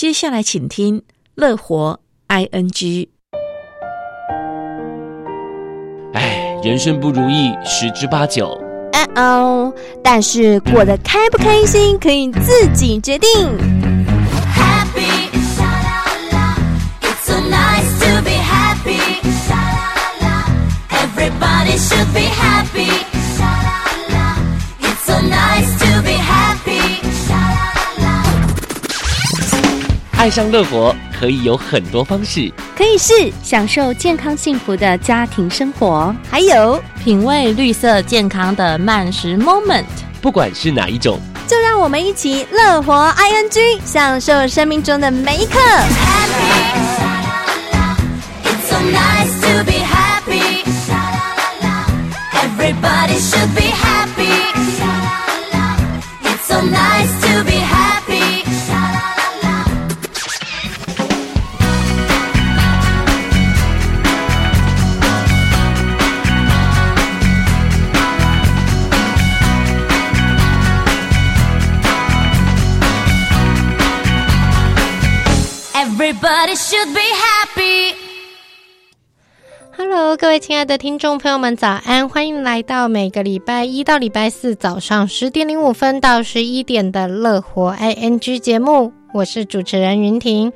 接下来请听乐活 ing。哎，人生不如意十之八九。哦哦，但是过得开不开心可以自己决定。爱上乐活可以有很多方式，可以是享受健康幸福的家庭生活，还有品味绿色健康的慢食 moment。不管是哪一种，就让我们一起乐活 ing，享受生命中的每一刻。But it should be happy. Hello，各位亲爱的听众朋友们，早安！欢迎来到每个礼拜一到礼拜四早上十点零五分到十一点的乐活 ING 节目，我是主持人云婷。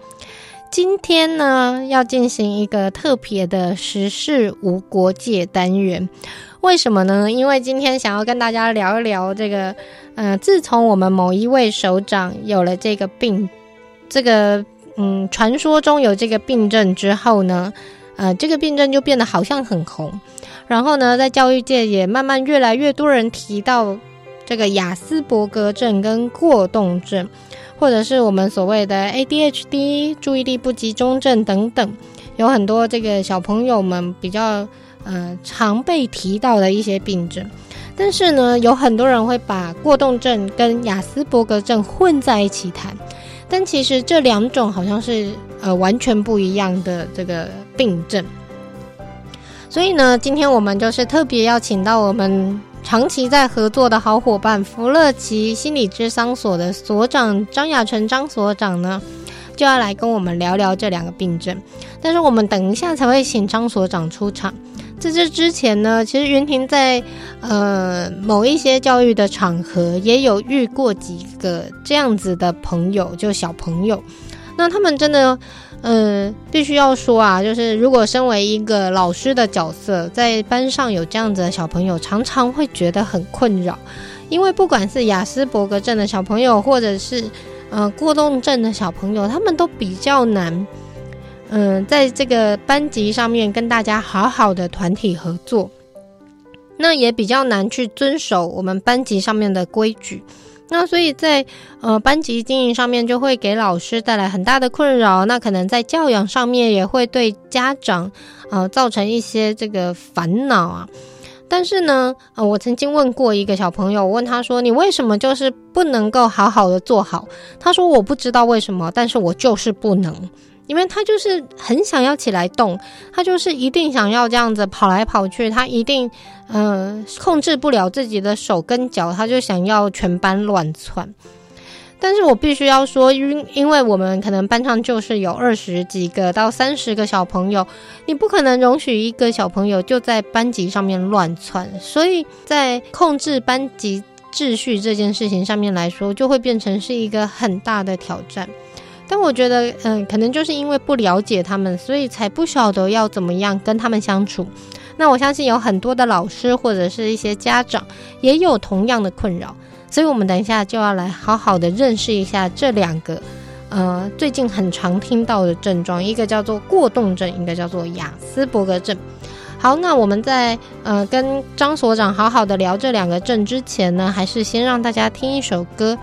今天呢，要进行一个特别的时事无国界单元。为什么呢？因为今天想要跟大家聊一聊这个，嗯、自从我们某一位首长有了这个病，这个。嗯，传说中有这个病症之后呢，呃，这个病症就变得好像很红，然后呢，在教育界也慢慢越来越多人提到这个亚斯伯格症跟过动症，或者是我们所谓的 ADHD 注意力不集中症等等，有很多这个小朋友们比较呃常被提到的一些病症，但是呢，有很多人会把过动症跟亚斯伯格症混在一起谈。但其实这两种好像是呃完全不一样的这个病症，所以呢，今天我们就是特别邀请到我们长期在合作的好伙伴福乐奇心理智商所的所长张雅成张所长呢，就要来跟我们聊聊这两个病症。但是我们等一下才会请张所长出场。在这之前呢，其实云婷在呃某一些教育的场合也有遇过几个这样子的朋友，就小朋友。那他们真的，呃，必须要说啊，就是如果身为一个老师的角色，在班上有这样子的小朋友，常常会觉得很困扰，因为不管是雅斯伯格症的小朋友，或者是呃过动症的小朋友，他们都比较难。嗯，在这个班级上面跟大家好好的团体合作，那也比较难去遵守我们班级上面的规矩。那所以在呃班级经营上面就会给老师带来很大的困扰。那可能在教养上面也会对家长呃造成一些这个烦恼啊。但是呢，呃，我曾经问过一个小朋友，我问他说：“你为什么就是不能够好好的做好？”他说：“我不知道为什么，但是我就是不能。”因为他就是很想要起来动，他就是一定想要这样子跑来跑去，他一定呃控制不了自己的手跟脚，他就想要全班乱窜。但是我必须要说，因因为我们可能班上就是有二十几个到三十个小朋友，你不可能容许一个小朋友就在班级上面乱窜，所以在控制班级秩序这件事情上面来说，就会变成是一个很大的挑战。但我觉得，嗯，可能就是因为不了解他们，所以才不晓得要怎么样跟他们相处。那我相信有很多的老师或者是一些家长也有同样的困扰，所以我们等一下就要来好好的认识一下这两个，呃，最近很常听到的症状，一个叫做过动症，一个叫做亚斯伯格症。好，那我们在呃跟张所长好好的聊这两个症之前呢，还是先让大家听一首歌。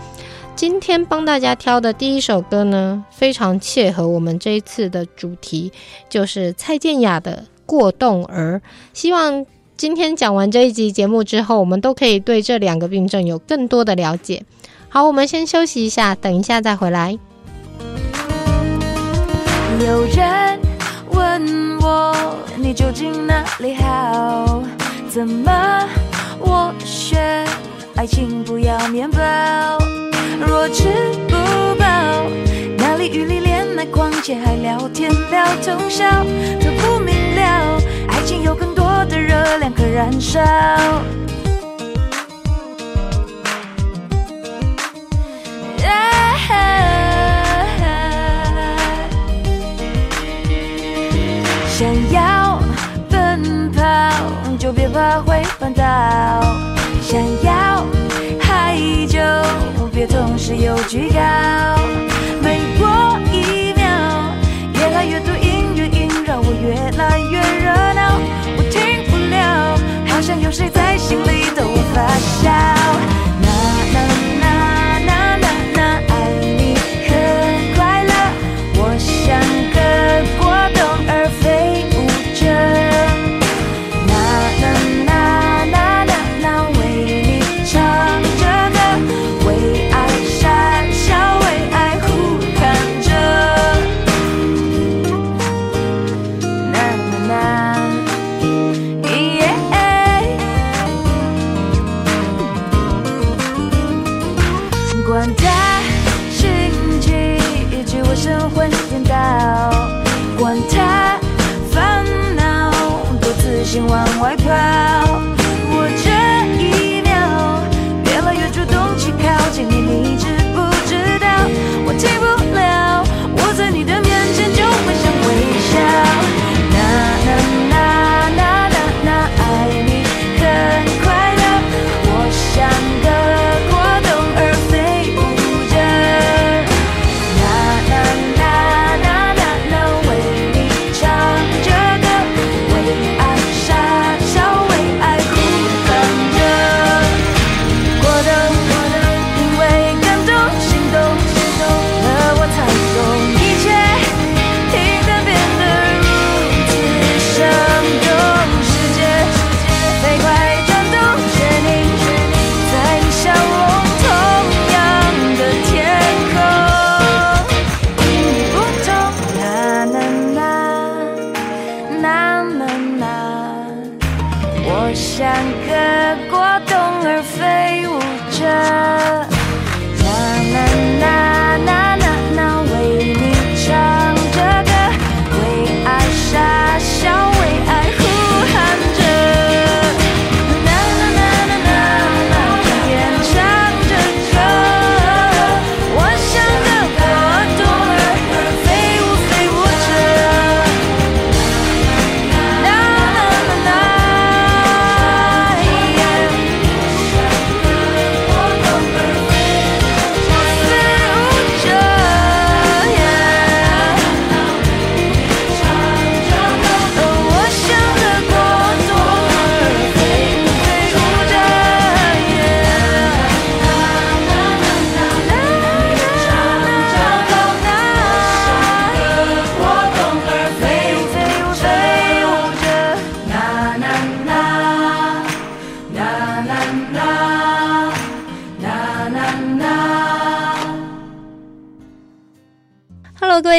今天帮大家挑的第一首歌呢，非常切合我们这一次的主题，就是蔡健雅的《过动儿》。希望今天讲完这一集节目之后，我们都可以对这两个病症有更多的了解。好，我们先休息一下，等一下再回来。有人问我，你究竟哪里好？怎么我学爱情不要面包？若吃不饱，哪里与你恋爱逛街还聊天聊通宵？都不明了，爱情有更多的热量可燃烧。想要奔跑，就别怕会绊倒；想要嗨就别总是有居高。每过一秒，越来越多音乐萦绕我，越来越热闹，我停不了，好像有谁在心里逗我发笑。管他心情，一句我神魂颠倒，管他烦恼，不自信往外跑。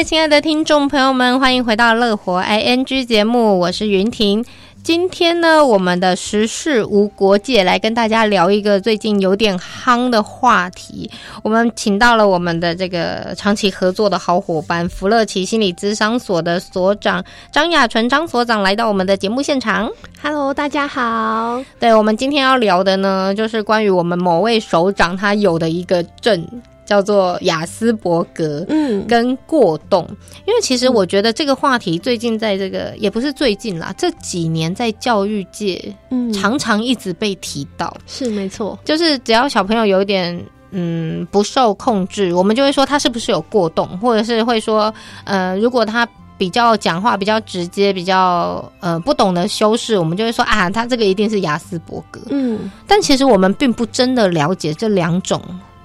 亲爱的听众朋友们，欢迎回到乐活 ING 节目，我是云婷。今天呢，我们的时事无国界，来跟大家聊一个最近有点夯的话题。我们请到了我们的这个长期合作的好伙伴——福乐奇心理咨商所的所长张雅纯张所长，来到我们的节目现场。Hello，大家好。对，我们今天要聊的呢，就是关于我们某位首长他有的一个症。叫做雅斯伯格，嗯，跟过动，嗯，因为其实我觉得这个话题最近在这个也不是最近啦，这几年在教育界，嗯，常常一直被提到，是没错，就是只要小朋友有一点嗯不受控制，我们就会说他是不是有过动，或者是会说，呃，如果他比较讲话比较直接，比较呃不懂得修饰，我们就会说啊，他这个一定是雅斯伯格。嗯，但其实我们并不真的了解这两种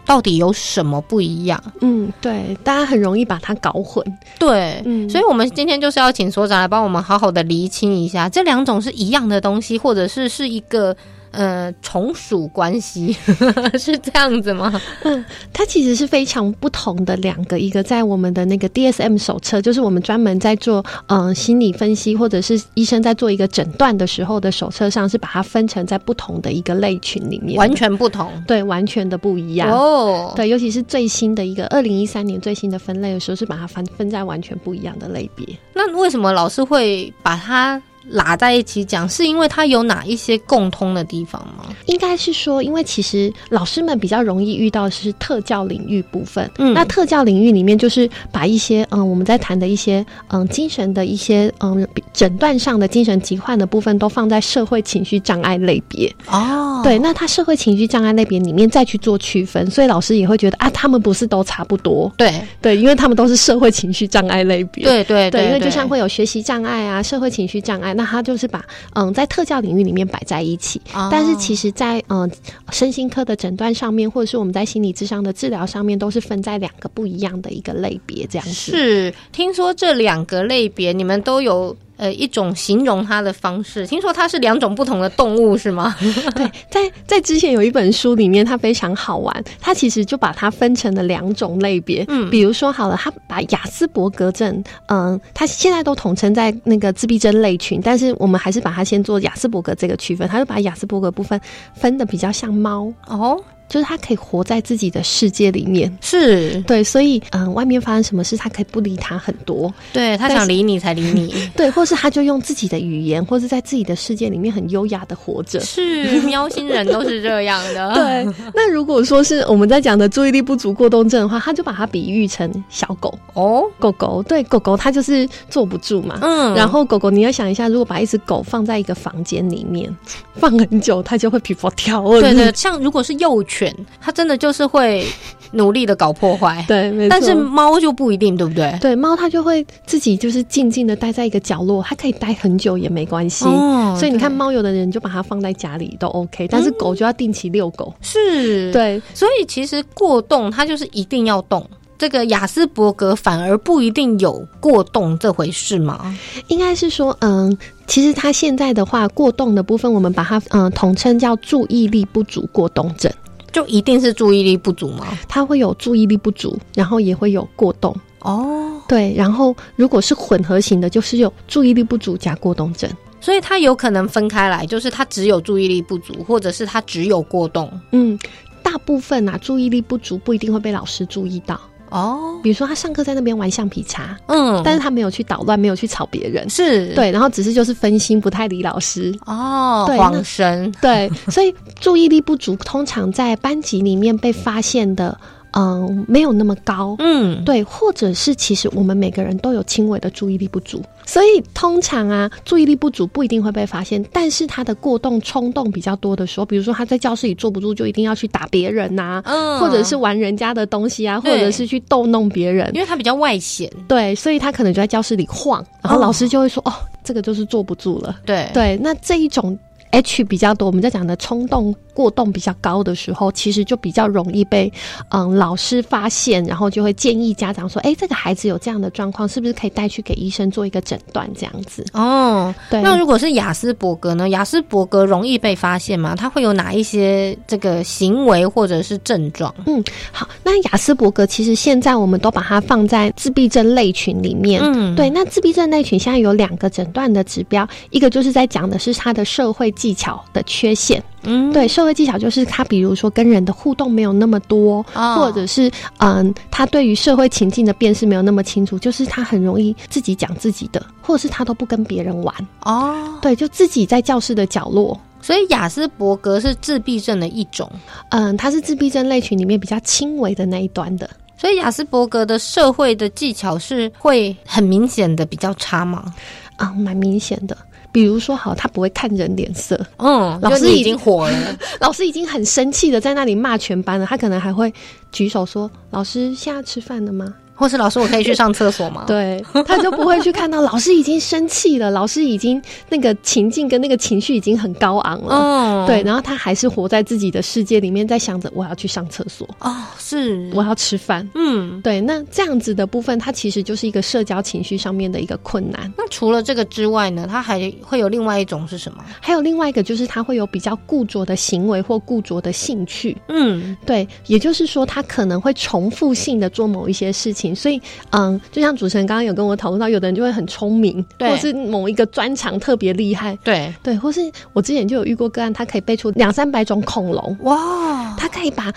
到底有什么不一样。嗯，对，大家很容易把它搞混。对，嗯，所以我们今天就是要请所长来帮我们好好的厘清一下，这两种是一样的东西，或者是是一个。呃，从属关系 是这样子吗？嗯，它其实是非常不同的两个，一个在我们的那个 DSM 手册，就是我们专门在做嗯、呃、心理分析，或者是医生在做一个诊断的时候的手册上，是把它分成在不同的一个类群里面，完全不同，对，完全的不一样哦。对，尤其是最新的一个二零一三年最新的分类的时候，是把它分分在完全不一样的类别。那为什么老师会把它？拉在一起讲，是因为它有哪一些共通的地方吗？应该是说，因为其实老师们比较容易遇到的是特教领域部分。嗯，那特教领域里面就是把一些嗯我们在谈的一些嗯精神的一些嗯诊断上的精神疾患的部分，都放在社会情绪障碍类别。哦，对，那他社会情绪障碍类别里面再去做区分，所以老师也会觉得啊，他们不是都差不多？对对，因为他们都是社会情绪障碍类别。对对对，对，因为就像会有学习障碍啊，社会情绪障碍。那他就是把嗯，在特教领域里面摆在一起，哦、但是其实在，嗯身心科的诊断上面，或者是我们在心理智商的治疗上面，都是分在两个不一样的一个类别这样子。是，听说这两个类别你们都有。呃，一种形容它的方式，听说它是两种不同的动物，是吗？对，在在之前有一本书里面，它非常好玩，它其实就把它分成了两种类别。嗯，比如说好了，它把雅斯伯格症，嗯，它现在都统称在那个自闭症类群，但是我们还是把它先做雅斯伯格这个区分，它就把雅斯伯格部分分的比较像猫哦。就是他可以活在自己的世界里面，是。对，所以嗯、呃，外面发生什么事，他可以不理他很多，对，他想理你才理你，对，或是他就用自己的语言，或是在自己的世界里面很优雅的活着，是喵星人都是这样的，对。那如果说是我们在讲的注意力不足过动症的话，他就把它比喻成小狗。哦，狗狗，对，狗狗它就是坐不住嘛，嗯，然后狗狗你要想一下，如果把一只狗放在一个房间里面放很久，它就会皮肤跳，对对，像如果是幼犬。它真的就是会努力的搞破坏，对，没错。但是猫就不一定，对不对？对，猫它就会自己就是静静的待在一个角落，它可以待很久也没关系。哦，所以你看，猫有的人就把它放在家里都 OK，但是狗就要定期遛狗。是，对。所以其实过动它就是一定要动。这个雅斯伯格反而不一定有过动这回事吗？应该是说，嗯，其实它现在的话，过动的部分，我们把它嗯统称叫注意力不足过动症。就一定是注意力不足吗？他会有注意力不足，然后也会有过动哦。对，然后如果是混合型的，就是有注意力不足加过动症，所以他有可能分开来，就是他只有注意力不足，或者是他只有过动。嗯，大部分啊，注意力不足不一定会被老师注意到。哦，比如说他上课在那边玩橡皮擦，嗯，但是他没有去捣乱，没有去吵别人，是。对，然后只是就是分心，不太理老师，哦，对恍神，对，所以注意力不足通常在班级里面被发现的。嗯，没有那么高，嗯，对，或者是其实我们每个人都有轻微的注意力不足，所以通常啊，注意力不足不一定会被发现，但是他的过动冲动比较多的时候，比如说他在教室里坐不住，就一定要去打别人呐、啊，嗯，或者是玩人家的东西啊，或者是去逗弄别人，因为他比较外显，对，所以他可能就在教室里晃，然后老师就会说，哦，哦，这个就是坐不住了，对。对，那这一种 H 比较多，我们在讲的冲动。过动比较高的时候，其实就比较容易被嗯老师发现，然后就会建议家长说：“哎，这个孩子有这样的状况，是不是可以带去给医生做一个诊断？”这样子哦。对。那如果是雅斯伯格呢？雅斯伯格容易被发现吗？他会有哪一些这个行为或者是症状？嗯，好。那雅斯伯格其实现在我们都把它放在自闭症类群里面。嗯，对。那自闭症类群现在有两个诊断的指标，一个就是在讲的是他的社会技巧的缺陷。嗯，对，社会技巧就是他，比如说跟人的互动没有那么多，哦、或者是嗯，他对于社会情境的辨识没有那么清楚，就是他很容易自己讲自己的，或者是他都不跟别人玩哦，对，就自己在教室的角落。所以雅斯伯格是自闭症的一种，嗯，他是自闭症类群里面比较轻微的那一端的。所以雅斯伯格的社会的技巧是会很明显的比较差吗？啊、嗯，蛮明显的。比如说，好，他不会看人脸色。嗯，老师已经火了，老师已经很生气的在那里骂全班了。他可能还会举手说：“老师，现在吃饭了吗？”或是老师，我可以去上厕所吗？对，他就不会去看到老师已经生气了，老师已经那个情境跟那个情绪已经很高昂了。嗯，对，然后他还是活在自己的世界里面，在想着我要去上厕所哦，是我要吃饭。嗯，对，那这样子的部分，它其实就是一个社交情绪上面的一个困难。那除了这个之外呢，他还会有另外一种是什么？还有另外一个就是他会有比较固着的行为或固着的兴趣。嗯，对，也就是说他可能会重复性的做某一些事情。所以，嗯，就像主持人刚刚有跟我讨论到，有的人就会很聪明，对，或是某一个专长特别厉害，对。对，或是我之前就有遇过个案，他可以背出两三百种恐龙，哇，他可以把。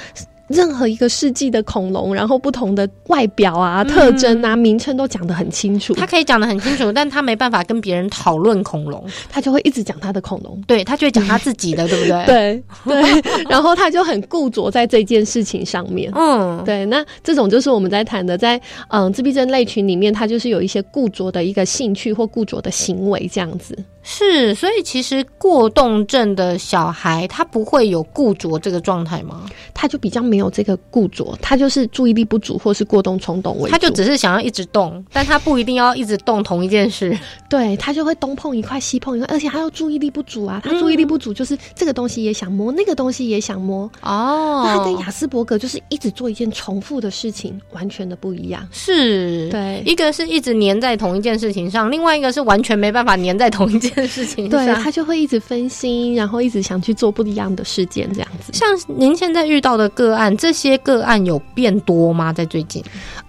任何一个世纪的恐龙，然后不同的外表啊、特征啊、名称都讲得很清楚。他可以讲得很清楚，但他没办法跟别人讨论恐龙，他就会一直讲他的恐龙。对，他就会讲他自己的，对不对？对对。然后他就很固着在这件事情上面。嗯，对。那这种就是我们在谈的，在嗯自闭症类群里面，他就是有一些固着的一个兴趣或固着的行为这样子。是，所以其实过动症的小孩，他不会有固着这个状态吗？他就比较没有这个固着，他就是注意力不足或是过动冲动为主。他就只是想要一直动，但他不一定要一直动同一件事。对，他就会东碰一块西碰一块，而且他又注意力不足啊。他注意力不足就是这个东西也想摸，嗯、那个东西也想摸。哦，那他跟雅斯伯格就是一直做一件重复的事情，完全的不一样。是，对，一个是一直粘在同一件事情上，另外一个是完全没办法粘在同一件。事情对，他就会一直分心，然后一直想去做不一样的事件，这样子。像您现在遇到的个案，这些个案有变多吗？在最近，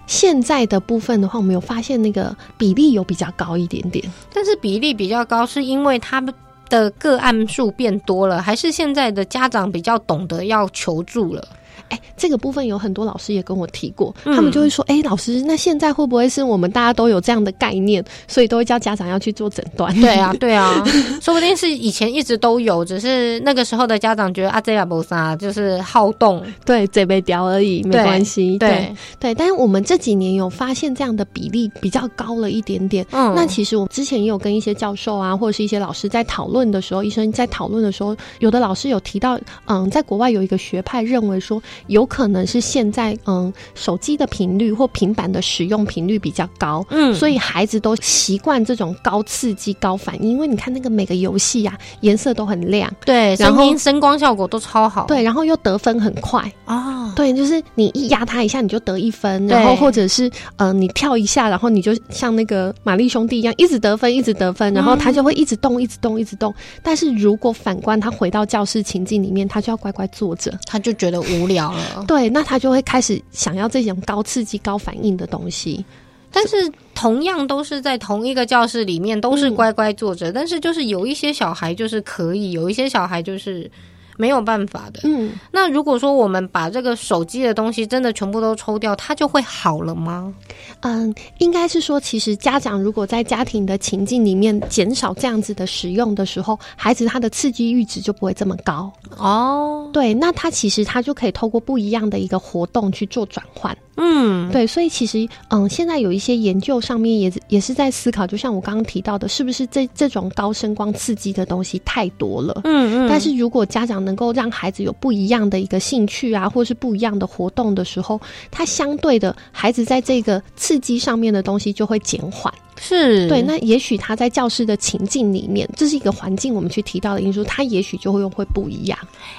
现在的部分的话，我们有发现那个比例有比较高一点点。但是比例比较高，是因为他们的个案数变多了，还是现在的家长比较懂得要求助了？哎，这个部分有很多老师也跟我提过，嗯、他们就会说：“哎，老师，那现在会不会是我们大家都有这样的概念，所以都会叫家长要去做诊断？”对啊，对啊，说不定是以前一直都有，只是那个时候的家长觉得啊，这也不啥，就是好动，对，嘴被叼而已，没关系。对对，对，但是我们这几年有发现这样的比例比较高了一点点。嗯，那其实我之前也有跟一些教授啊，或者是一些老师在讨论的时候，医生在讨论的时候，有的老师有提到，嗯，在国外有一个学派认为说，有可能是现在嗯，手机的频率或平板的使用频率比较高，嗯，所以孩子都习惯这种高刺激、高反应。因为你看那个每个游戏呀，颜色都很亮，对，然后声光效果都超好，对，然后又得分很快。哦，对，就是你一压他一下，你就得一分，然后或者是呃，你跳一下，然后你就像那个玛丽兄弟一样，一直得分，一直得分，然后他就会一直动，一直动，一直动。但是如果反观他回到教室情境里面，他就要乖乖坐着，他就觉得无聊了。对，那他就会开始想要这种高刺激、高反应的东西。但是同样都是在同一个教室里面，都是乖乖坐着，嗯，但是就是有一些小孩就是可以，有一些小孩就是。没有办法的。嗯，那如果说我们把这个手机的东西真的全部都抽掉，它就会好了吗？嗯，应该是说，其实家长如果在家庭的情境里面减少这样子的使用的时候，孩子他的刺激阈值就不会这么高。哦，对，那他其实他就可以透过不一样的一个活动去做转换。嗯，对，所以其实嗯，现在有一些研究上面也也是在思考，就像我刚刚提到的，是不是这这种高声光刺激的东西太多了？嗯嗯，但是如果家长能够让孩子有不一样的一个兴趣啊，或是不一样的活动的时候，他相对的孩子在这个刺激上面的东西就会减缓。是对，那也许他在教室的情境里面，这是一个环境，我们去提到的因素，他也许就会用会不一样。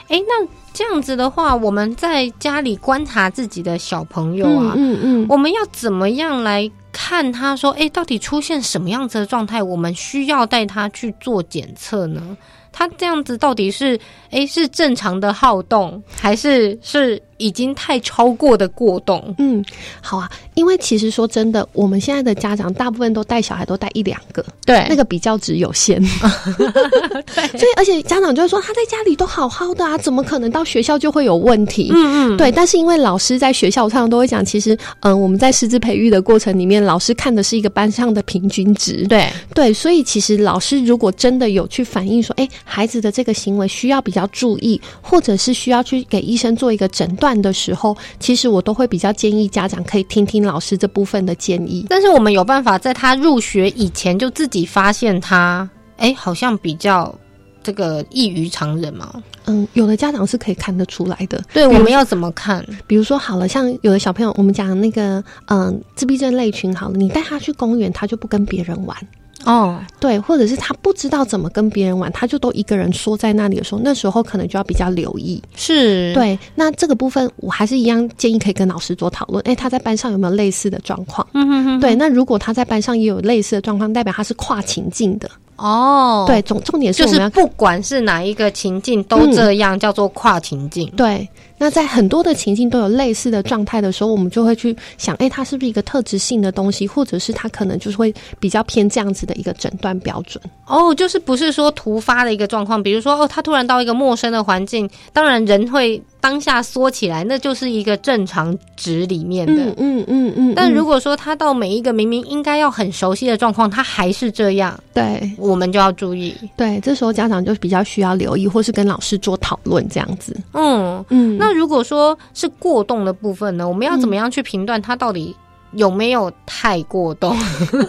哎，那这样子的话，我们在家里观察自己的小朋友啊，嗯嗯，嗯，我们要怎么样来看他说，哎，到底出现什么样子的状态，我们需要带他去做检测呢？他这样子到底是诶，是正常的好动，还是是已经太超过的过动？嗯，好啊，因为其实说真的，我们现在的家长大部分都带小孩都带一两个，对，那个比较值有限。对，所以而且家长就会说他在家里都好好的啊，怎么可能到学校就会有问题？嗯嗯，对。但是因为老师在学校，我常常都会讲，其实嗯，我们在师资培育的过程里面，老师看的是一个班上的平均值。对对，所以其实老师如果真的有去反映说，哎。孩子的这个行为需要比较注意，或者是需要去给医生做一个诊断的时候，其实我都会比较建议家长可以听听老师这部分的建议。但是我们有办法在他入学以前就自己发现他，哎，好像比较这个异于常人嘛？嗯，有的家长是可以看得出来的。对，我们要怎么看？比如说，好了，像有的小朋友，我们讲那个嗯自闭症类群，好了，你带他去公园，他就不跟别人玩。哦，对，或者是他不知道怎么跟别人玩，他就都一个人缩在那里的时候，那时候可能就要比较留意。是，对，那这个部分我还是一样建议可以跟老师做讨论。哎，他在班上有没有类似的状况？嗯哼哼。对，那如果他在班上也有类似的状况，代表他是跨情境的。哦，对，重重点是我们要就是不管是哪一个情境都这样，嗯、叫做跨情境。对，那在很多的情境都有类似的状态的时候，我们就会去想，哎，它是不是一个特质性的东西，或者是它可能就是会比较偏这样子的一个诊断标准。哦，就是不是说突发的一个状况，比如说哦，他突然到一个陌生的环境，当然人会。当下缩起来，那就是一个正常值里面的。嗯嗯嗯嗯。但如果说他到每一个明明应该要很熟悉的状况，他还是这样，对，我们就要注意。对，这时候家长就比较需要留意，或是跟老师做讨论这样子。嗯嗯。那如果说是过动的部分呢？我们要怎么样去评断他到底？有没有太过动？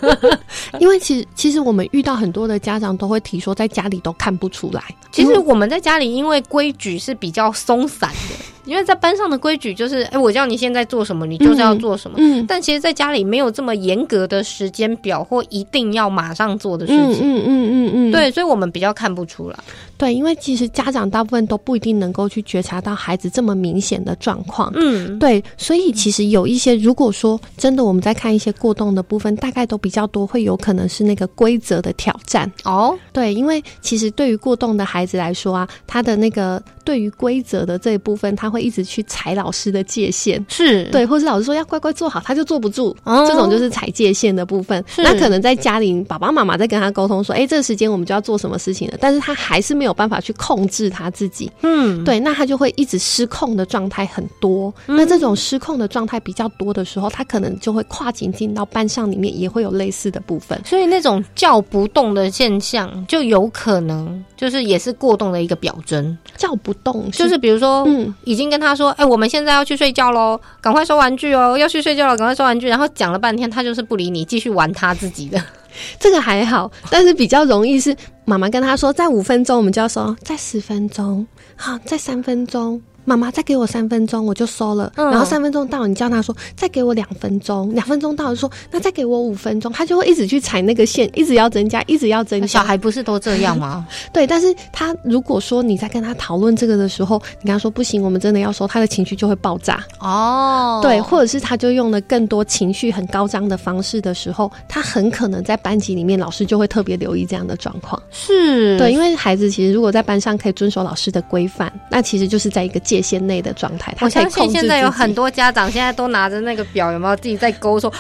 因为其实其实我们遇到很多的家长都会提说，在家里都看不出来。其实我们在家里，因为规矩是比较松散的。因为在班上的规矩就是，哎，我叫你现在做什么，你就是要做什么。嗯，嗯，但其实，在家里没有这么严格的时间表或一定要马上做的事情。嗯嗯嗯嗯嗯。对，所以我们比较看不出来。对，因为其实家长大部分都不一定能够去觉察到孩子这么明显的状况。嗯，对，所以其实有一些，如果说真的我们在看一些过动的部分，大概都比较多，会有可能是那个规则的挑战。哦，对，因为其实对于过动的孩子来说啊，他的那个。对于规则的这一部分，他会一直去踩老师的界限，是对，或是老师说要乖乖坐好，他就坐不住。哦，这种就是踩界限的部分。那可能在家里，爸爸妈妈在跟他沟通说：“哎，这个时间我们就要做什么事情了。”但是他还是没有办法去控制他自己。嗯，对，那他就会一直失控的状态很多。嗯，那这种失控的状态比较多的时候，他可能就会跨情境到班上里面，也会有类似的部分。所以那种叫不动的现象，就有可能就是也是过动的一个表征。叫不。动就是比如说，嗯，已经跟他说，哎、我们现在要去睡觉喽，赶快收玩具哦，要去睡觉了，赶快收玩具。然后讲了半天，他就是不理你，继续玩他自己的。这个还好，但是比较容易是妈妈跟他说，再五分钟，我们就要说再十分钟，好，再三分钟。妈妈，再给我三分钟，我就收了。嗯、然后三分钟到，你叫他说再给我两分钟，两分钟到就说那再给我五分钟，他就会一直去踩那个线，一直要增加，一直要增加。小孩不是都这样吗？对，但是他如果说你在跟他讨论这个的时候，你跟他说不行，我们真的要收，他的情绪就会爆炸。哦，对，或者是他就用了更多情绪很高涨的方式的时候，他很可能在班级里面，老师就会特别留意这样的状况。是对，因为孩子其实如果在班上可以遵守老师的规范，那其实就是在一个界限内的状态。我相信现在有很多家长现在都拿着那个表，有没有自己在勾说？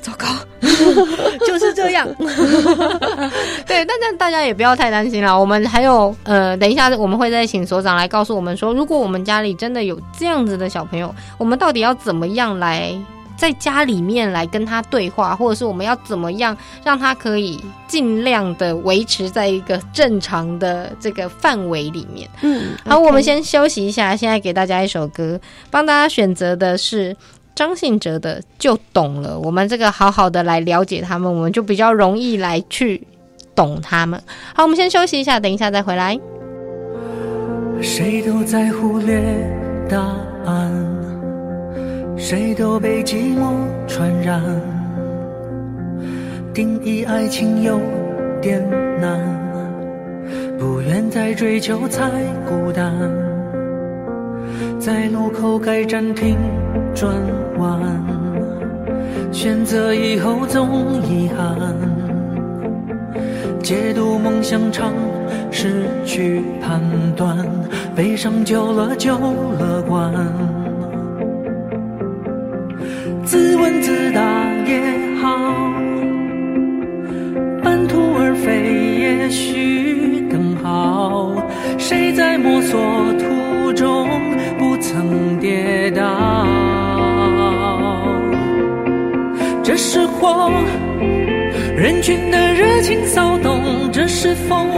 糟糕，就是这样。对，但但大家也不要太担心了。我们还有呃，等一下我们会再请所长来告诉我们说，如果我们家里真的有这样子的小朋友，我们到底要怎么样来？在家里面来跟他对话，或者是我们要怎么样让他可以尽量的维持在一个正常的这个范围里面。嗯，好，okay. 我们先休息一下，现在给大家一首歌，帮大家选择的是张信哲的《就懂了》。我们这个好好的来了解他们，我们就比较容易来去懂他们。好，我们先休息一下，等一下再回来。谁都在忽略答案。谁都被寂寞传染，定义爱情有点难，不愿再追求才孤单，在路口该暂停转弯，选择以后总遗憾，解读梦想常失去判断，悲伤久了就乐观。也好，半途而废也许更好。谁在摸索途中不曾跌倒？这是火，人群的热情骚动；这是风，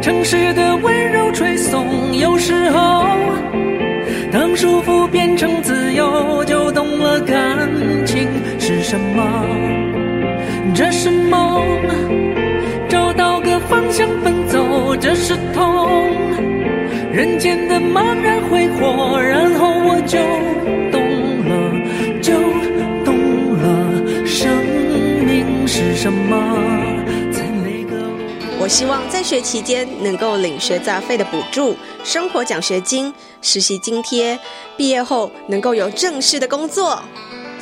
城市的温柔吹送。有时候，当束缚变成自由，就懂了感情什么。这是梦，找到个方向奔走。这是痛，人间的茫然挥霍，然后我就懂了，就懂了，生命是什么。我希望在学期间能够领学杂费的补助、生活奖学金、实习津贴，毕业后能够有正式的工作。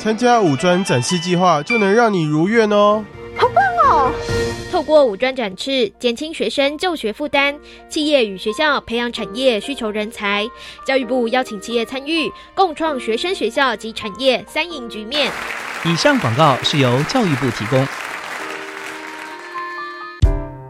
参加五专展示计划就能让你如愿哦！好棒哦！透过五专展翅，减轻学生就学负担，企业与学校培养产业需求人才。教育部邀请企业参与，共创学生、学校及产业三赢局面。以上广告是由教育部提供。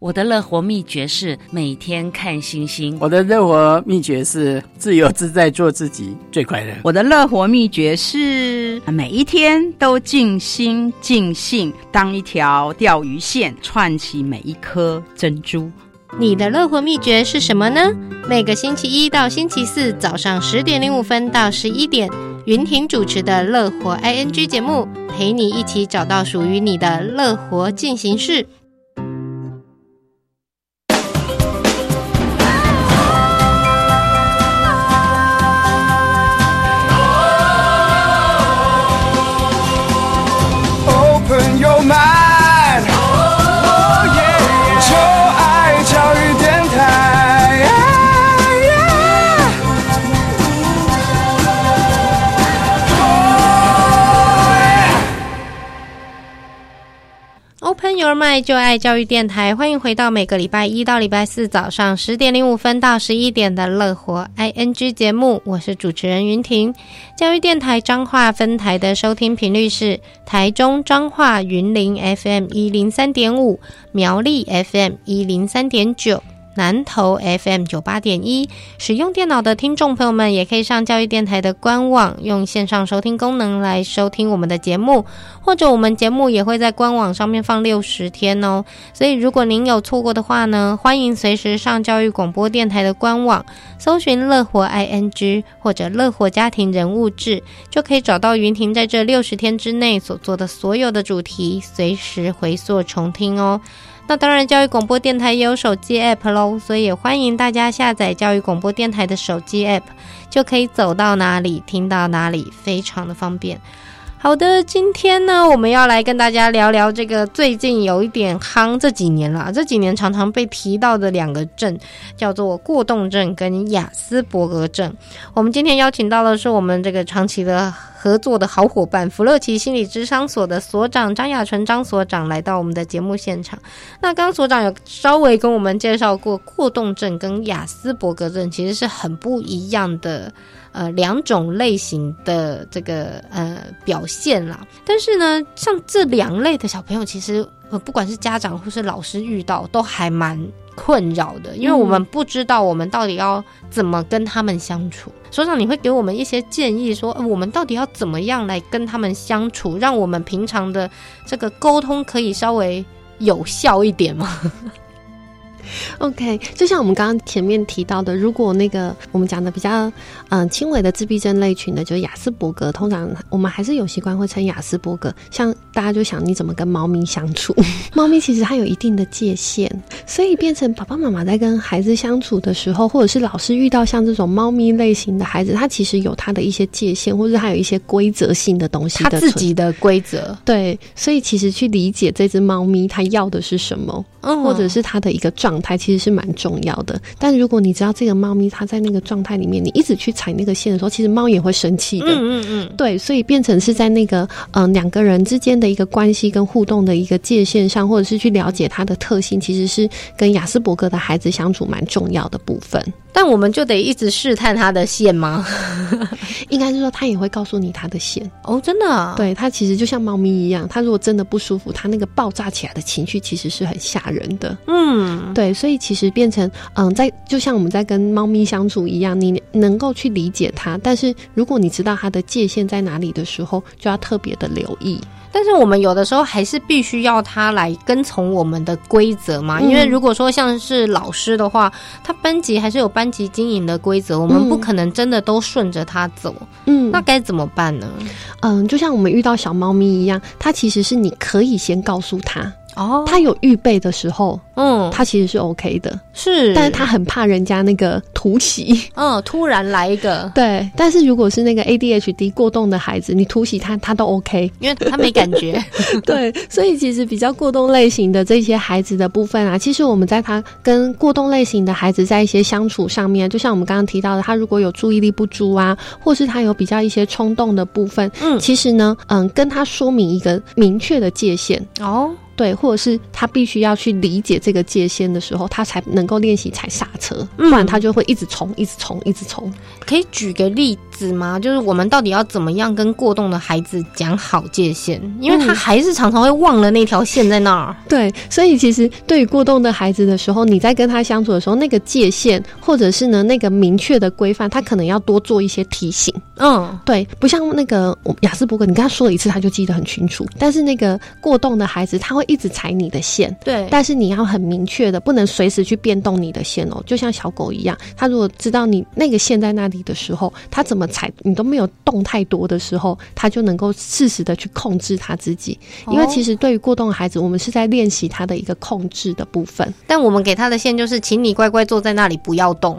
我的乐活秘诀是每天看星星。我的乐活秘诀是自由自在做自己最快乐。我的乐活秘诀是每一天都尽心尽性当一条钓鱼线，串起每一颗珍珠。你的乐活秘诀是什么呢？每个星期一到星期四早上十点零五分到十一点，云婷主持的乐活 ING 节目，陪你一起找到属于你的乐活进行式。二麦就爱教育电台，欢迎回到每个礼拜一到礼拜四早上十点零五分到十一点的乐活 ING 节目，我是主持人云婷。教育电台彰化分台的收听频率是台中彰化云林 FM 一零三点五，苗栗 FM 一零三点九。南投 FM 九八点一，使用电脑的听众朋友们也可以上教育电台的官网，用线上收听功能来收听我们的节目，或者我们节目也会在官网上面放六十天哦。所以如果您有错过的话呢，欢迎随时上教育广播电台的官网，搜寻乐活 ING 或者乐活家庭人物志，就可以找到云婷在这六十天之内所做的所有的主题，随时回溯重听哦。那当然，教育广播电台也有手机 App 喽，所以也欢迎大家下载教育广播电台的手机 App，就可以走到哪里听到哪里，非常的方便。好的，今天呢，我们要来跟大家聊聊这个最近有一点夯，这几年了，这几年常常被提到的两个症，叫做过动症跟雅斯伯格症。我们今天邀请到的是我们这个长期的。合作的好伙伴，福乐奇心理智商所的所长张雅纯张所长来到我们的节目现场。那刚所长有稍微跟我们介绍过，过动症跟亚斯伯格症其实是很不一样的，呃，两种类型的这个呃表现啦。但是呢，像这两类的小朋友，其实不管是家长或是老师遇到，都还蛮困扰的，因为我们不知道我们到底要怎么跟他们相处。所长，你会给我们一些建议，说我们到底要怎么样来跟他们相处，让我们平常的这个沟通可以稍微有效一点吗？OK，就像我们刚刚前面提到的，如果那个我们讲的比较嗯轻微的自闭症类群的，就是雅斯伯格，通常我们还是有习惯会称雅斯伯格。像大家就想你怎么跟猫咪相处，猫咪其实它有一定的界限，所以变成爸爸妈妈在跟孩子相处的时候，或者是老师遇到像这种猫咪类型的孩子，他其实有他的一些界限，或者还有一些规则性的东西的，他自己的规则。对，所以其实去理解这只猫咪它要的是什么。嗯，或者是它的一个状态，其实是蛮重要的。但如果你知道这个猫咪它在那个状态里面，你一直去踩那个线的时候，其实猫也会生气的。嗯嗯嗯，对，所以变成是在那个嗯、呃、两个人之间的一个关系跟互动的一个界限上，或者是去了解它的特性，其实是跟雅斯伯格的孩子相处蛮重要的部分。但我们就得一直试探他的线吗？应该是说他也会告诉你他的线哦，真的啊。对，他其实就像猫咪一样，他如果真的不舒服，他那个爆炸起来的情绪其实是很吓人的。嗯，对，所以其实变成嗯，在就像我们在跟猫咪相处一样，你能够去理解它，但是如果你知道它的界限在哪里的时候，就要特别的留意。但是我们有的时候还是必须要他来跟从我们的规则嘛，因为如果说像是老师的话，他班级还是有班级经营的规则，我们不可能真的都顺着他走。嗯，那该怎么办呢？嗯，就像我们遇到小猫咪一样，它其实是你可以先告诉他。哦，他有预备的时候，嗯，他其实是 OK 的，是，但是他很怕人家那个突袭，嗯，突然来一个，对，但是如果是那个 ADHD 过动的孩子，你突袭他，他都 OK，因为他没感觉，对，所以其实比较过动类型的这些孩子的部分啊，其实我们在他跟过动类型的孩子在一些相处上面，就像我们刚刚提到的，他如果有注意力不足啊，或是他有比较一些冲动的部分，嗯，其实呢，嗯，跟他说明一个明确的界限。哦。对，或者是他必须要去理解这个界限的时候，他才能够练习踩刹车，不然他就会一直冲，一直冲，一直冲。可以举个例子吗？就是我们到底要怎么样跟过动的孩子讲好界限？因为他还是常常会忘了那条线在那儿。对，所以其实对于过动的孩子的时候，你在跟他相处的时候，那个界限或者是呢那个明确的规范，他可能要多做一些提醒。嗯，对，不像那个雅斯伯格，你跟他说了一次，他就记得很清楚。但是那个过动的孩子，他会。一直踩你的线，对，但是你要很明确的，不能随时去变动你的线哦。就像小狗一样，它如果知道你那个线在那里的时候，它怎么踩你都没有动太多的时候，它就能够适时的去控制它自己。因为其实对于过动的孩子，我们是在练习他的一个控制的部分。但我们给他的线就是，请你乖乖坐在那里，不要动。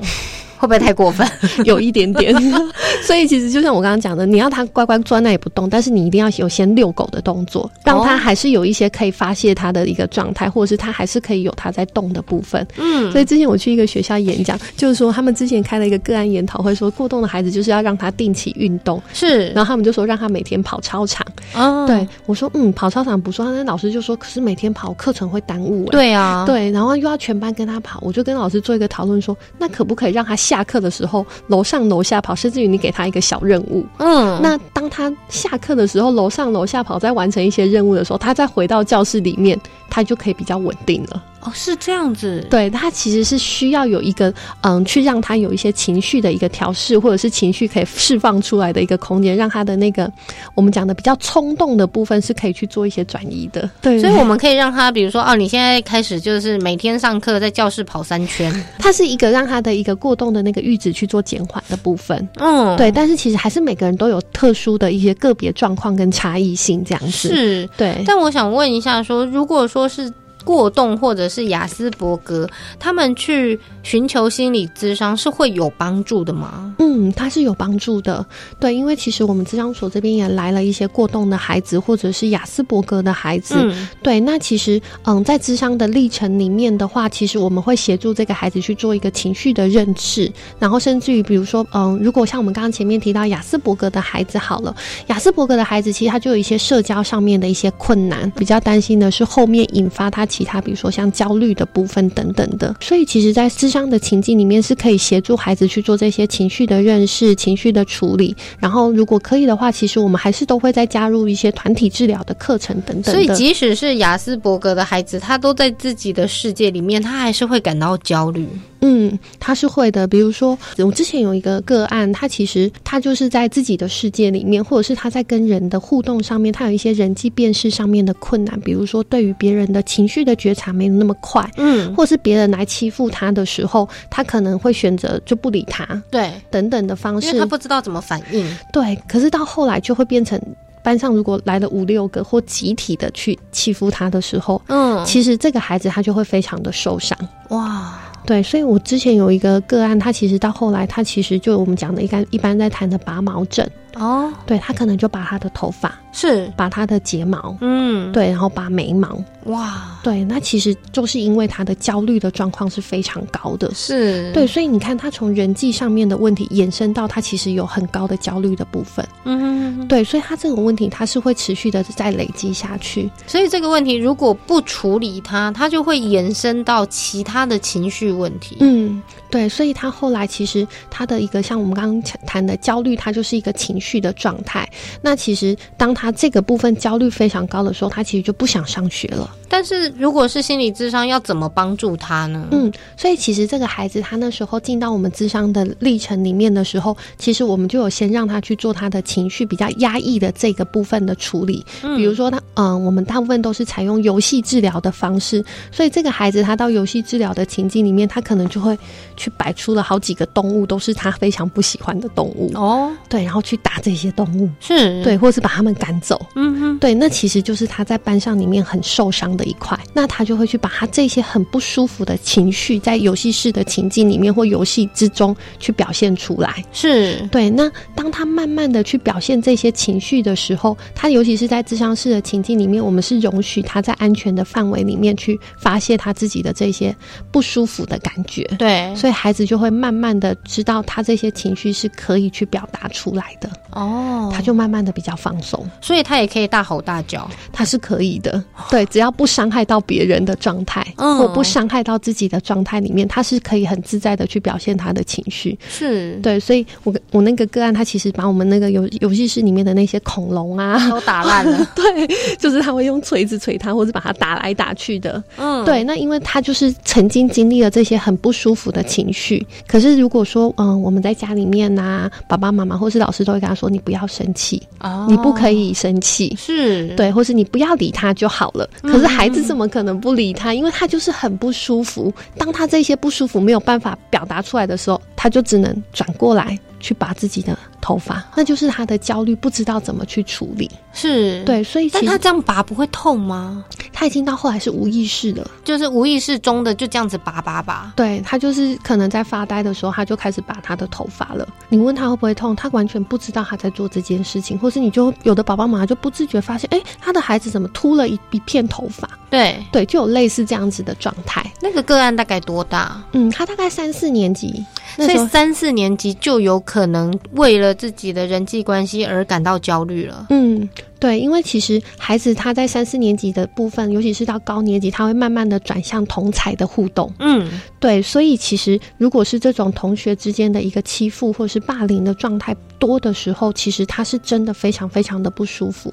会不会太过分？有一点点。所以其实就像我刚刚讲的，你要他乖乖坐在那里不动，但是你一定要有先遛狗的动作，让他还是有一些可以发泄他的一个状态，或者是他还是可以有他在动的部分。嗯。所以之前我去一个学校演讲，就是说他们之前开了一个个案研讨会，说过动的孩子就是要让他定期运动。是。然后他们就说让他每天跑操场。哦。对。我说嗯，跑操场不错。那老师就说，可是每天跑课程会耽误。对啊。对。然后又要全班跟他跑，我就跟老师做一个讨论，说那可不可以让他。下课的时候，楼上楼下跑，甚至于你给他一个小任务。嗯，那当他下课的时候，楼上楼下跑，再完成一些任务的时候，他再回到教室里面，他就可以比较稳定了。哦，是这样子。对，他其实是需要有一个嗯，去让他有一些情绪的一个调试，或者是情绪可以释放出来的一个空间，让他的那个我们讲的比较冲动的部分是可以去做一些转移的。对，所以我们可以让他，比如说哦，你现在开始就是每天上课在教室跑三圈，它是一个让他的一个过动的那个阈值去做减缓的部分。嗯，对。但是其实还是每个人都有特殊的一些个别状况跟差异性这样子。是，对。但我想问一下说，说如果说是。过动或者是雅斯伯格，他们去寻求心理咨商是会有帮助的吗？嗯，他是有帮助的。对，因为其实我们咨商所这边也来了一些过动的孩子，或者是雅斯伯格的孩子。嗯，对，那其实嗯，在咨商的历程里面的话，其实我们会协助这个孩子去做一个情绪的认识，然后甚至于比如说嗯，如果像我们刚刚前面提到雅斯伯格的孩子好了，雅斯伯格的孩子其实他就有一些社交上面的一些困难，比较担心的是后面引发他。其他比如说像焦虑的部分等等的，所以其实，在智商的情境里面是可以协助孩子去做这些情绪的认识、情绪的处理。然后，如果可以的话，其实我们还是都会再加入一些团体治疗的课程等等。所以，即使是雅斯伯格的孩子，他都在自己的世界里面，他还是会感到焦虑。嗯，他是会的。比如说，我之前有一个个案，他其实他就是在自己的世界里面，或者是他在跟人的互动上面，他有一些人际辨识上面的困难。比如说，对于别人的情绪的觉察没有那么快，嗯，或是别人来欺负他的时候，他可能会选择就不理他，对，等等的方式，因为他不知道怎么反应。对，可是到后来就会变成班上如果来了五六个或集体的去欺负他的时候，嗯，其实这个孩子他就会非常的受伤。哇。对，所以我之前有一个个案，他其实到后来，他其实就我们讲的一般一般在谈的拔毛症。哦，对，他可能就把他的头发是。把他的睫毛，嗯，对，然后把眉毛，哇，对，那其实就是因为他的焦虑的状况是非常高的，是。对，所以你看他从人际上面的问题延伸到他其实有很高的焦虑的部分，嗯，对，所以他这种问题他是会持续的在累积下去，所以这个问题如果不处理它，他就会延伸到其他的情绪问题，嗯，对，所以他后来其实他的一个像我们刚刚谈的焦虑，它就是一个情绪的状态。那其实当他这个部分焦虑非常高的时候，他其实就不想上学了。但是如果是心理智商，要怎么帮助他呢？嗯，所以其实这个孩子他那时候进到我们智商的历程里面的时候，其实我们就有先让他去做他的情绪比较压抑的这个部分的处理。嗯，比如说他，嗯、呃，我们大部分都是采用游戏治疗的方式，所以这个孩子他到游戏治疗的情境里面，他可能就会去摆出了好几个动物，都是他非常不喜欢的动物哦。对，然后去打这些动物，是对，或是把他们赶走。嗯哼，对，那其实就是他在班上里面很受伤的一块。那他就会去把他这些很不舒服的情绪，在游戏室的情境里面或游戏之中去表现出来。是对。那当他慢慢的去表现这些情绪的时候，他尤其是在智商室的情境里面，我们是容许他在安全的范围里面去发泄他自己的这些不舒服的感觉。对，所以孩子就会慢慢的知道他这些情绪是可以去表达出来的。哦，他就慢慢的比较放松，所以他也可以大吼大叫，他是可以的。对，只要不伤害到别人的状态，嗯，或不伤害到自己的状态里面，他是可以很自在的去表现他的情绪。是对，所以我我那个个案，他其实把我们那个游游戏室里面的那些恐龙啊都打烂了。对，就是他会用锤子锤他，或者把他打来打去的。嗯，对，那因为他就是曾经经历了这些很不舒服的情绪。可是如果说，嗯，我们在家里面呐、啊，爸爸妈妈或是老师都会跟他说，你不要生气，哦，你不可以生气，是对，或是你不要理他就好了。可是孩子怎么可能不理他？因为他就是很不舒服。当他这些不舒服没有办法表达出来的时候，他就只能转过来去把自己的头发，那就是他的焦虑，不知道怎么去处理。是对，所以但他这样拔不会痛吗？他已经到后来是无意识的，就是无意识中的就这样子拔拔拔。对，他就是可能在发呆的时候，他就开始拔他的头发了。你问他会不会痛，他完全不知道他在做这件事情，或是你就有的宝宝马上就不自觉发现，哎、欸，他的孩子怎么秃了一一片头发？对对，就有类似这样子的状态。那个个案大概多大？嗯，他大概三四年级，所以三四年级就有可能为了自己的人际关系而感到焦虑了。嗯。对，因为其实孩子他在三四年级的部分，尤其是到高年级，他会慢慢的转向同才的互动。嗯，对，所以其实如果是这种同学之间的一个欺负或是霸凌的状态多的时候，其实他是真的非常非常的不舒服。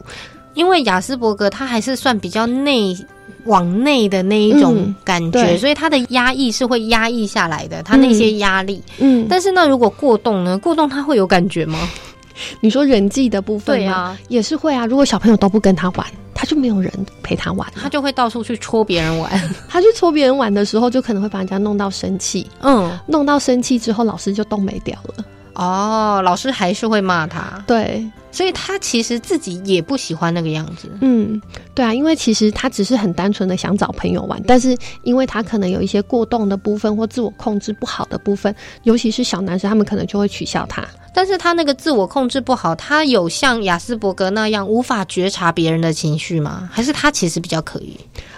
因为雅斯伯格他还是算比较内往内的那一种感觉，嗯、所以他的压抑是会压抑下来的，他那些压力。嗯，但是呢，如果过动呢？过动他会有感觉吗？你说人际的部分，对啊，也是会啊。如果小朋友都不跟他玩，他就没有人陪他玩，他就会到处去戳别人玩。他去戳别人玩的时候，就可能会把人家弄到生气。嗯，弄到生气之后，老师就动没掉了。哦，老师还是会骂他。对，所以他其实自己也不喜欢那个样子。嗯，对啊，因为其实他只是很单纯的想找朋友玩，但是因为他可能有一些过动的部分或自我控制不好的部分，尤其是小男生，他们可能就会取笑他。但是他那个自我控制不好，他有像雅斯伯格那样无法觉察别人的情绪吗？还是他其实比较可以？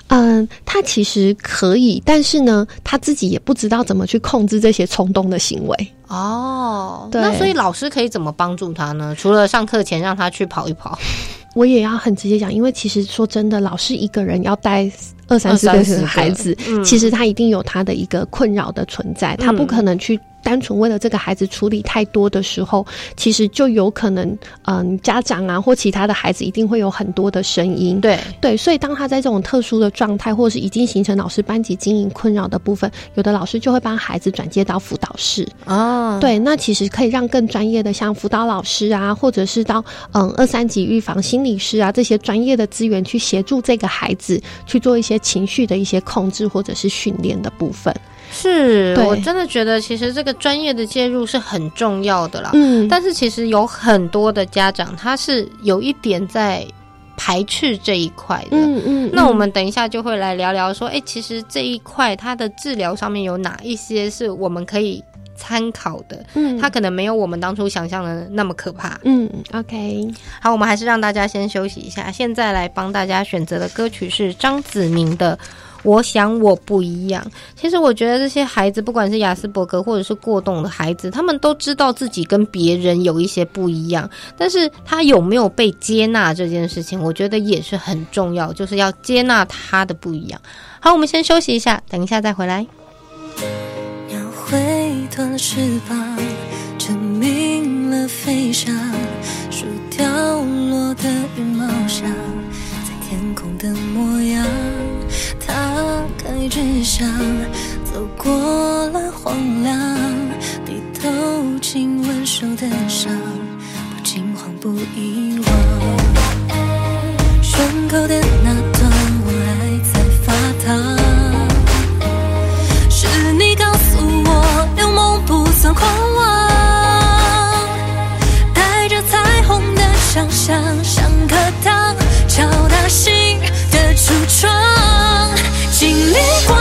嗯，他其实可以，但是呢，他自己也不知道怎么去控制这些冲动的行为。哦，对，那所以老师可以怎么帮助他呢？除了上课前让他去跑一跑，我也要很直接讲，因为其实说真的，老师一个人要带二三十个孩子，嗯，其实他一定有他的一个困扰的存在，他不可能去。单纯为了这个孩子处理太多的时候，其实就有可能，嗯，家长啊或其他的孩子一定会有很多的声音。对对，所以当他在这种特殊的状态，或者是已经形成老师班级经营困扰的部分，有的老师就会帮孩子转接到辅导室。哦，对，那其实可以让更专业的，像辅导老师啊，或者是到嗯二三级预防心理师啊这些专业的资源去协助这个孩子去做一些情绪的一些控制或者是训练的部分。是我真的觉得，其实这个专业的介入是很重要的啦。嗯，但是其实有很多的家长他是有一点在排斥这一块的。嗯嗯，嗯，那我们等一下就会来聊聊说，哎，其实这一块它的治疗上面有哪一些是我们可以参考的。嗯，它可能没有我们当初想象的那么可怕。嗯，OK，好，我们还是让大家先休息一下。现在来帮大家选择的歌曲是张子明的。我想我不一样。其实我觉得这些孩子，不管是雅斯伯格或者是过动的孩子，他们都知道自己跟别人有一些不一样。但是他有没有被接纳这件事情，我觉得也是很重要，就是要接纳他的不一样。好，我们先休息一下，等一下再回来。断了翅膀，证明了飞翔，树掉落的羽毛响，在天空的模样。打开纸箱，走过了荒凉，低头亲吻受的伤，不惊慌不遗忘。胸口的那狂妄，带着彩虹的想象，像课堂敲打心的橱窗。经历过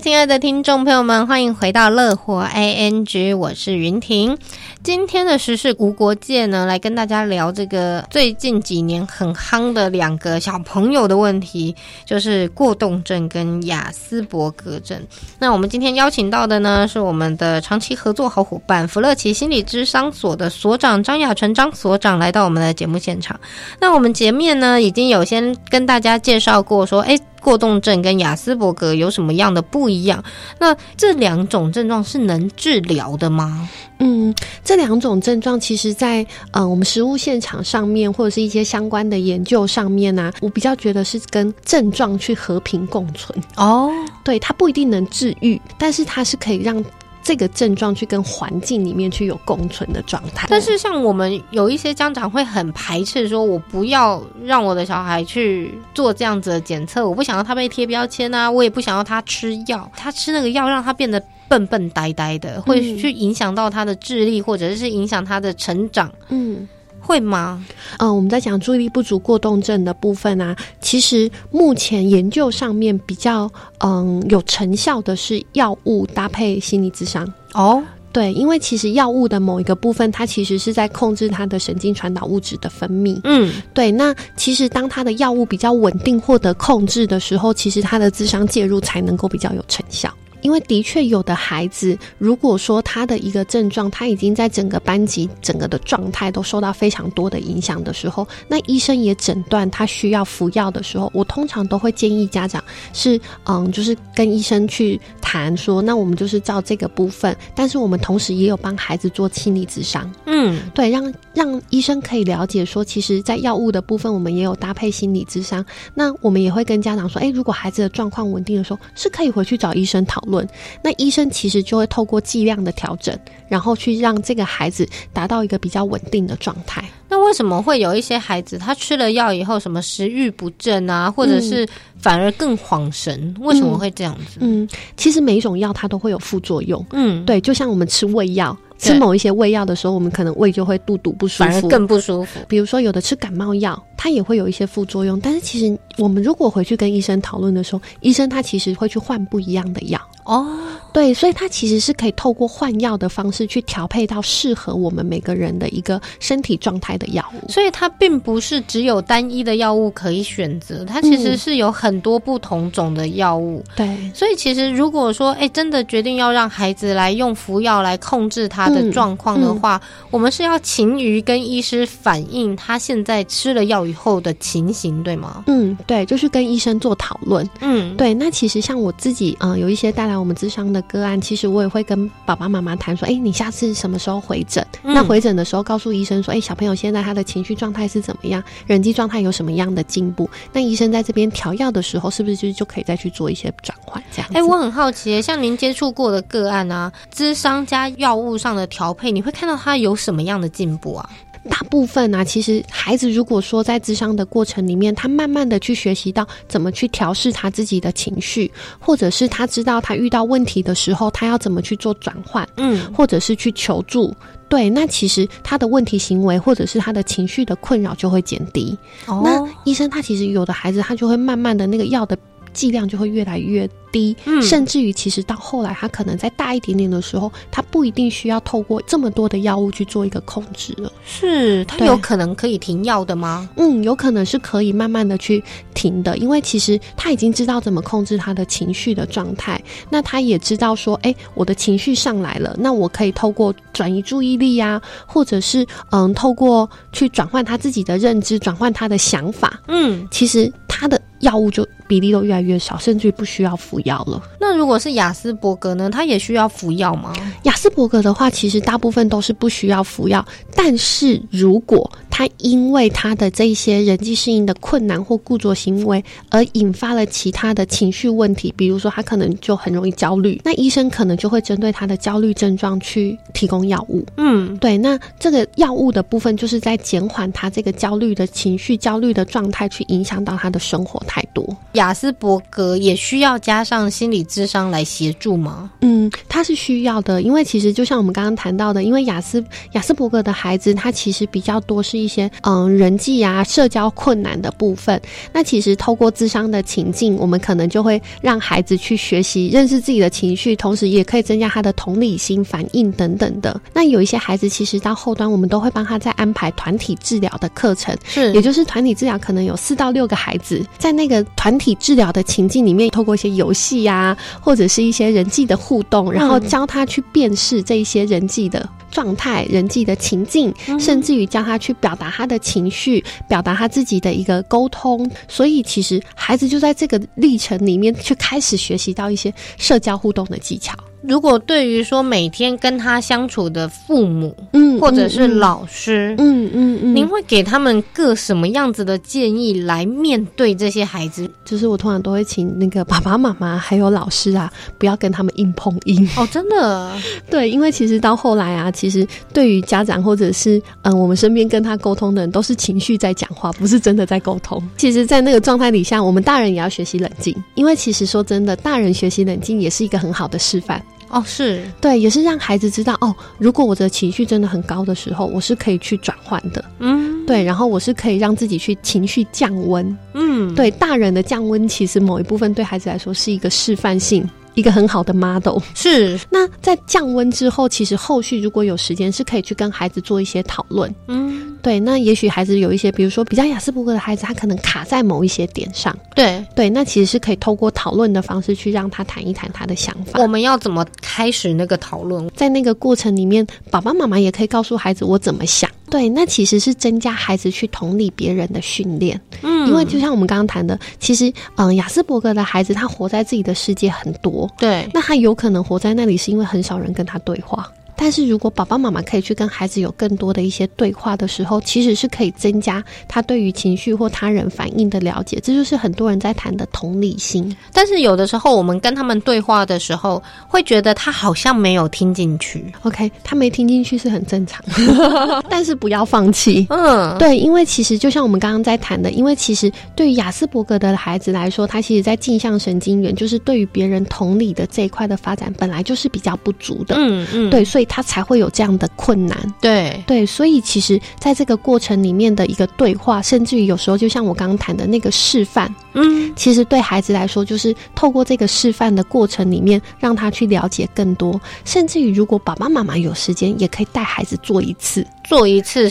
亲爱的听众朋友们，欢迎回到乐活 ING，我是云婷。今天的时事无国界呢，来跟大家聊这个最近几年很夯的两个小朋友的问题，就是过动症跟亚斯伯格症。那我们今天邀请到的呢，是我们的长期合作好伙伴弗乐奇心理咨商所的所长张雅淳张所长来到我们的节目现场。那我们前面呢，已经有先跟大家介绍过，说，哎。过动症跟雅斯伯格有什么样的不一样？那这两种症状是能治疗的吗？嗯，这两种症状其实在，在呃我们实物现场上面，或者是一些相关的研究上面呢、啊，我比较觉得是跟症状去和平共存。哦，对，它不一定能治愈，但是它是可以让。这个症状去跟环境里面去有共存的状态。但是像我们有一些家长会很排斥，说我不要让我的小孩去做这样子的检测，我不想要他被贴标签啊，我也不想要他吃药，他吃那个药让他变得笨笨呆呆的，会去影响到他的智力，或者是影响他的成长。嗯。会吗？嗯，我们在讲注意力不足过动症的部分啊，其实目前研究上面比较嗯有成效的是药物搭配心理咨商哦。对，因为其实药物的某一个部分，它其实是在控制它的神经传导物质的分泌。嗯，对。那其实当它的药物比较稳定获得控制的时候，其实它的智商介入才能够比较有成效。因为的确有的孩子，如果说他的一个症状，他已经在整个班级整个的状态都受到非常多的影响的时候，那医生也诊断他需要服药的时候，我通常都会建议家长是嗯，就是跟医生去谈说，那我们就是照这个部分，但是我们同时也有帮孩子做心理咨商，嗯，对，让让医生可以了解说，其实，在药物的部分，我们也有搭配心理咨商，那我们也会跟家长说，哎，如果孩子的状况稳定的时候，是可以回去找医生讨论。那医生其实就会透过剂量的调整，然后去让这个孩子达到一个比较稳定的状态。那为什么会有一些孩子他吃了药以后，什么食欲不振啊，或者是反而更恍神？嗯、为什么会这样子？嗯，其实每一种药它都会有副作用。嗯，对，就像我们吃胃药。吃某一些胃药的时候，我们可能胃就会肚肚不舒服，反而更不舒服。比如说，有的吃感冒药，它也会有一些副作用。但是，其实我们如果回去跟医生讨论的时候，医生他其实会去换不一样的药哦。对，所以他其实是可以透过换药的方式去调配到适合我们每个人的一个身体状态的药物。所以，它并不是只有单一的药物可以选择，它其实是有很多不同种的药物。对，所以其实如果说，哎，真的决定要让孩子来用服药来控制他的状况的话，嗯嗯、我们是要勤于跟医师反映他现在吃了药以后的情形，对吗？嗯，对，就是跟医生做讨论。嗯，对。那其实像我自己，嗯、呃，有一些带来我们智商的个案，其实我也会跟爸爸妈妈谈说，哎，你下次什么时候回诊？嗯、那回诊的时候告诉医生说，哎，小朋友现在他的情绪状态是怎么样，人际状态有什么样的进步？那医生在这边调药的时候，是不是就就可以再去做一些转换？这样。哎，我很好奇，像您接触过的个案啊，智商加药物上的调。配你会看到他有什么样的进步啊？大部分呢、啊，其实孩子如果说在智商的过程里面，他慢慢的去学习到怎么去调试他自己的情绪，或者是他知道他遇到问题的时候，他要怎么去做转换，嗯，或者是去求助，对，那其实他的问题行为或者是他的情绪的困扰就会减低。哦，那医生他其实有的孩子他就会慢慢的那个药的剂量就会越来越低，嗯，甚至于其实到后来，他可能再大一点点的时候，他不一定需要透过这么多的药物去做一个控制了。是，他有可能可以停药的吗？嗯，有可能是可以慢慢的去停的，因为其实他已经知道怎么控制他的情绪的状态。那他也知道说，哎，我的情绪上来了，那我可以透过转移注意力呀、啊，或者是嗯，透过去转换他自己的认知，转换他的想法。嗯，其实他的药物就比例都越来越少，甚至于不需要服药了。那如果是雅斯伯格呢？他也需要服药吗？雅斯伯格的话，其实大部分都是不需要服药。但是如果他因为他的这一些人际适应的困难或固着行为，而引发了其他的情绪问题，比如说他可能就很容易焦虑，那医生可能就会针对他的焦虑症状去提供药物。嗯，对。那这个药物的部分，就是在减缓他这个焦虑的情绪、焦虑的状态，去影响到他的生活态度。雅斯伯格也需要加上心理智商来协助吗？嗯，他是需要的，因为其实就像我们刚刚谈到的，因为雅斯雅斯伯格的孩子，他其实比较多是一些嗯人际啊、社交困难的部分。那其实透过智商的情境，我们可能就会让孩子去学习认识自己的情绪，同时也可以增加他的同理心、反应等等的。那有一些孩子，其实到后端，我们都会帮他再安排团体治疗的课程，是，也就是团体治疗可能有四到六个孩子在那个团体治疗的情境里面，透过一些游戏呀，或者是一些人际的互动，然后教他去辨识这一些人际的状态、人际的情境，甚至于教他去表达他的情绪，表达他自己的一个沟通。所以，其实孩子就在这个历程里面，去开始学习到一些社交互动的技巧。如果对于说每天跟他相处的父母，嗯。嗯，或者是老师，嗯嗯嗯，您会给他们各什么样子的建议来面对这些孩子？就是我通常都会请那个爸爸妈妈还有老师啊，不要跟他们硬碰硬哦，真的，对，因为其实到后来啊，其实对于家长或者是嗯我们身边跟他沟通的人，都是情绪在讲话，不是真的在沟通。其实，在那个状态底下，我们大人也要学习冷静，因为其实说真的，大人学习冷静也是一个很好的示范。哦，是对，也是让孩子知道哦，如果我的情绪真的很高的时候，我是可以去转换的，嗯，对，然后我是可以让自己去情绪降温，嗯，对，大人的降温其实某一部分对孩子来说是一个示范性。一个很好的 model 是。那在降温之后，其实后续如果有时间，是可以去跟孩子做一些讨论。嗯，对。那也许孩子有一些，比如说比较雅斯伯格的孩子，他可能卡在某一些点上。对对，那其实是可以透过讨论的方式去让他谈一谈他的想法。我们要怎么开始那个讨论？在那个过程里面，爸爸妈妈也可以告诉孩子我怎么想。对，那其实是增加孩子去同理别人的训练。嗯，因为就像我们刚刚谈的，其实，嗯，雅斯伯格的孩子他活在自己的世界很多。对，那他有可能活在那里是因为很少人跟他对话。但是如果爸爸妈妈可以去跟孩子有更多的一些对话的时候，其实是可以增加他对于情绪或他人反应的了解。这就是很多人在谈的同理心。但是有的时候我们跟他们对话的时候，会觉得他好像没有听进去。OK，他没听进去是很正常的，但是不要放弃。嗯，对，因为其实就像我们刚刚在谈的，因为其实对于雅斯伯格的孩子来说，他其实在镜像神经元，就是对于别人同理的这一块的发展，本来就是比较不足的。嗯嗯，对，所以。他才会有这样的困难，对。对，所以其实在这个过程里面的一个对话，甚至于有时候就像我刚刚谈的那个示范，嗯，其实对孩子来说，就是透过这个示范的过程里面，让他去了解更多，甚至于如果爸爸妈妈有时间，也可以带孩子做一次，做一次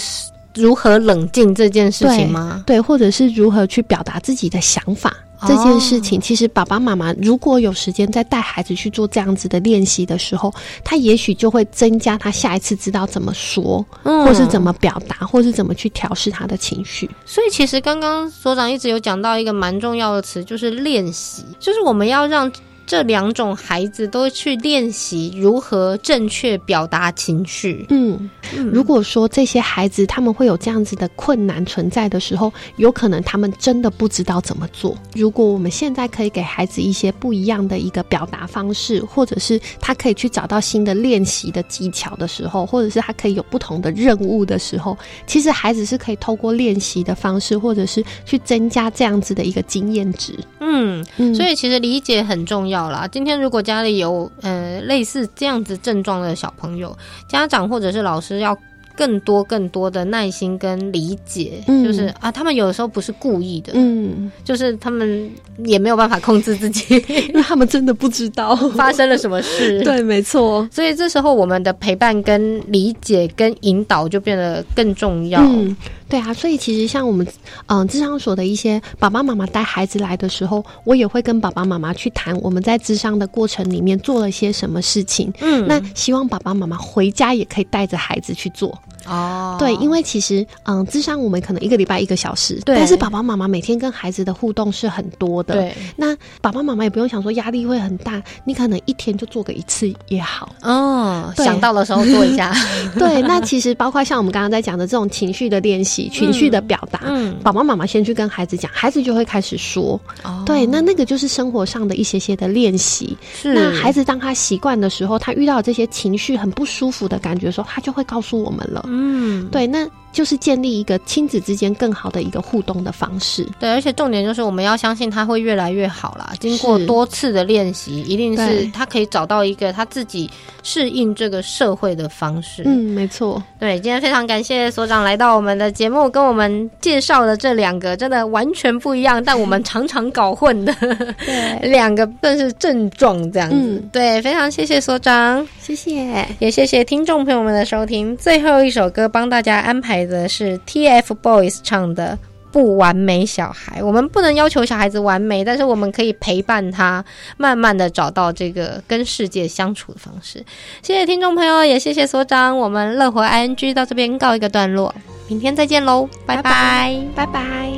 如何冷静这件事情吗？对，对，或者是如何去表达自己的想法。这件事情，其实爸爸妈妈如果有时间在带孩子去做这样子的练习的时候，他也许就会增加他下一次知道怎么说，嗯，或是怎么表达，或是怎么去调试他的情绪。所以，其实刚刚所长一直有讲到一个蛮重要的词，就是练习，就是我们要让。这两种孩子都去练习如何正确表达情绪。嗯，如果说这些孩子他们会有这样子的困难存在的时候，有可能他们真的不知道怎么做。如果我们现在可以给孩子一些不一样的一个表达方式，或者是他可以去找到新的练习的技巧的时候，或者是他可以有不同的任务的时候，其实孩子是可以透过练习的方式，或者是去增加这样子的一个经验值。嗯，所以其实理解很重要。今天如果家里有呃类似这样子症状的小朋友，家长或者是老师要更多更多的耐心跟理解，嗯、就是啊，他们有的时候不是故意的，嗯，就是他们也没有办法控制自己，因为他们真的不知道发生了什么事。对，没错。所以这时候我们的陪伴跟理解跟引导就变得更重要。嗯对啊，所以其实像我们嗯，智商所的一些爸爸妈妈带孩子来的时候，我也会跟爸爸妈妈去谈我们在智商的过程里面做了些什么事情。嗯，那希望爸爸妈妈回家也可以带着孩子去做。哦，对，因为其实嗯，智商我们可能一个礼拜一个小时，对，但是爸爸妈妈每天跟孩子的互动是很多的。对，那爸爸妈妈也不用想说压力会很大，你可能一天就做个一次也好。哦，想到的时候做一下。对，那其实包括像我们刚刚在讲的这种情绪的练习。情绪的表达，嗯，爸爸妈妈先去跟孩子讲，孩子就会开始说，哦，对，那那个就是生活上的一些些的练习。是，那孩子当他习惯的时候，他遇到这些情绪很不舒服的感觉的时候，他就会告诉我们了。嗯，对，那。就是建立一个亲子之间更好的一个互动的方式。对，而且重点就是我们要相信他会越来越好啦。经过多次的练习，一定是他可以找到一个他自己适应这个社会的方式。嗯，没错。对，今天非常感谢所长来到我们的节目，跟我们介绍了这两个真的完全不一样，但我们常常搞混的 对 两个算是症状这样子。嗯，对，非常谢谢所长，谢谢，也谢谢听众朋友们的收听。最后一首歌帮大家安排的是 TFBOYS 唱的《不完美小孩》。我们不能要求小孩子完美，但是我们可以陪伴他，慢慢的找到这个跟世界相处的方式。谢谢听众朋友，也谢谢所长。我们乐活 ING 到这边告一个段落，明天再见喽，拜拜，拜拜。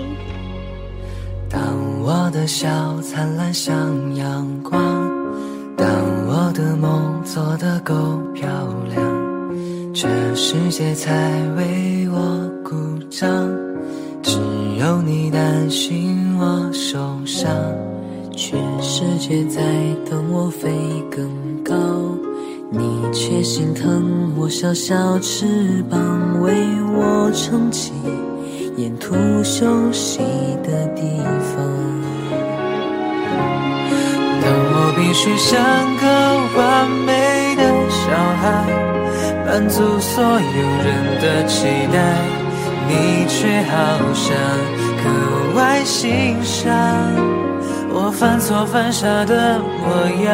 当我的笑灿烂像阳光，当我的梦做得够漂亮。这世界才为我鼓掌，只有你担心我受伤，全世界在等我飞更高，你却心疼我小小翅膀，为我撑起沿途休息的地方。当我必须像个完美的小孩。满足所有人的期待，你却好像格外欣赏我犯错犯傻的模样。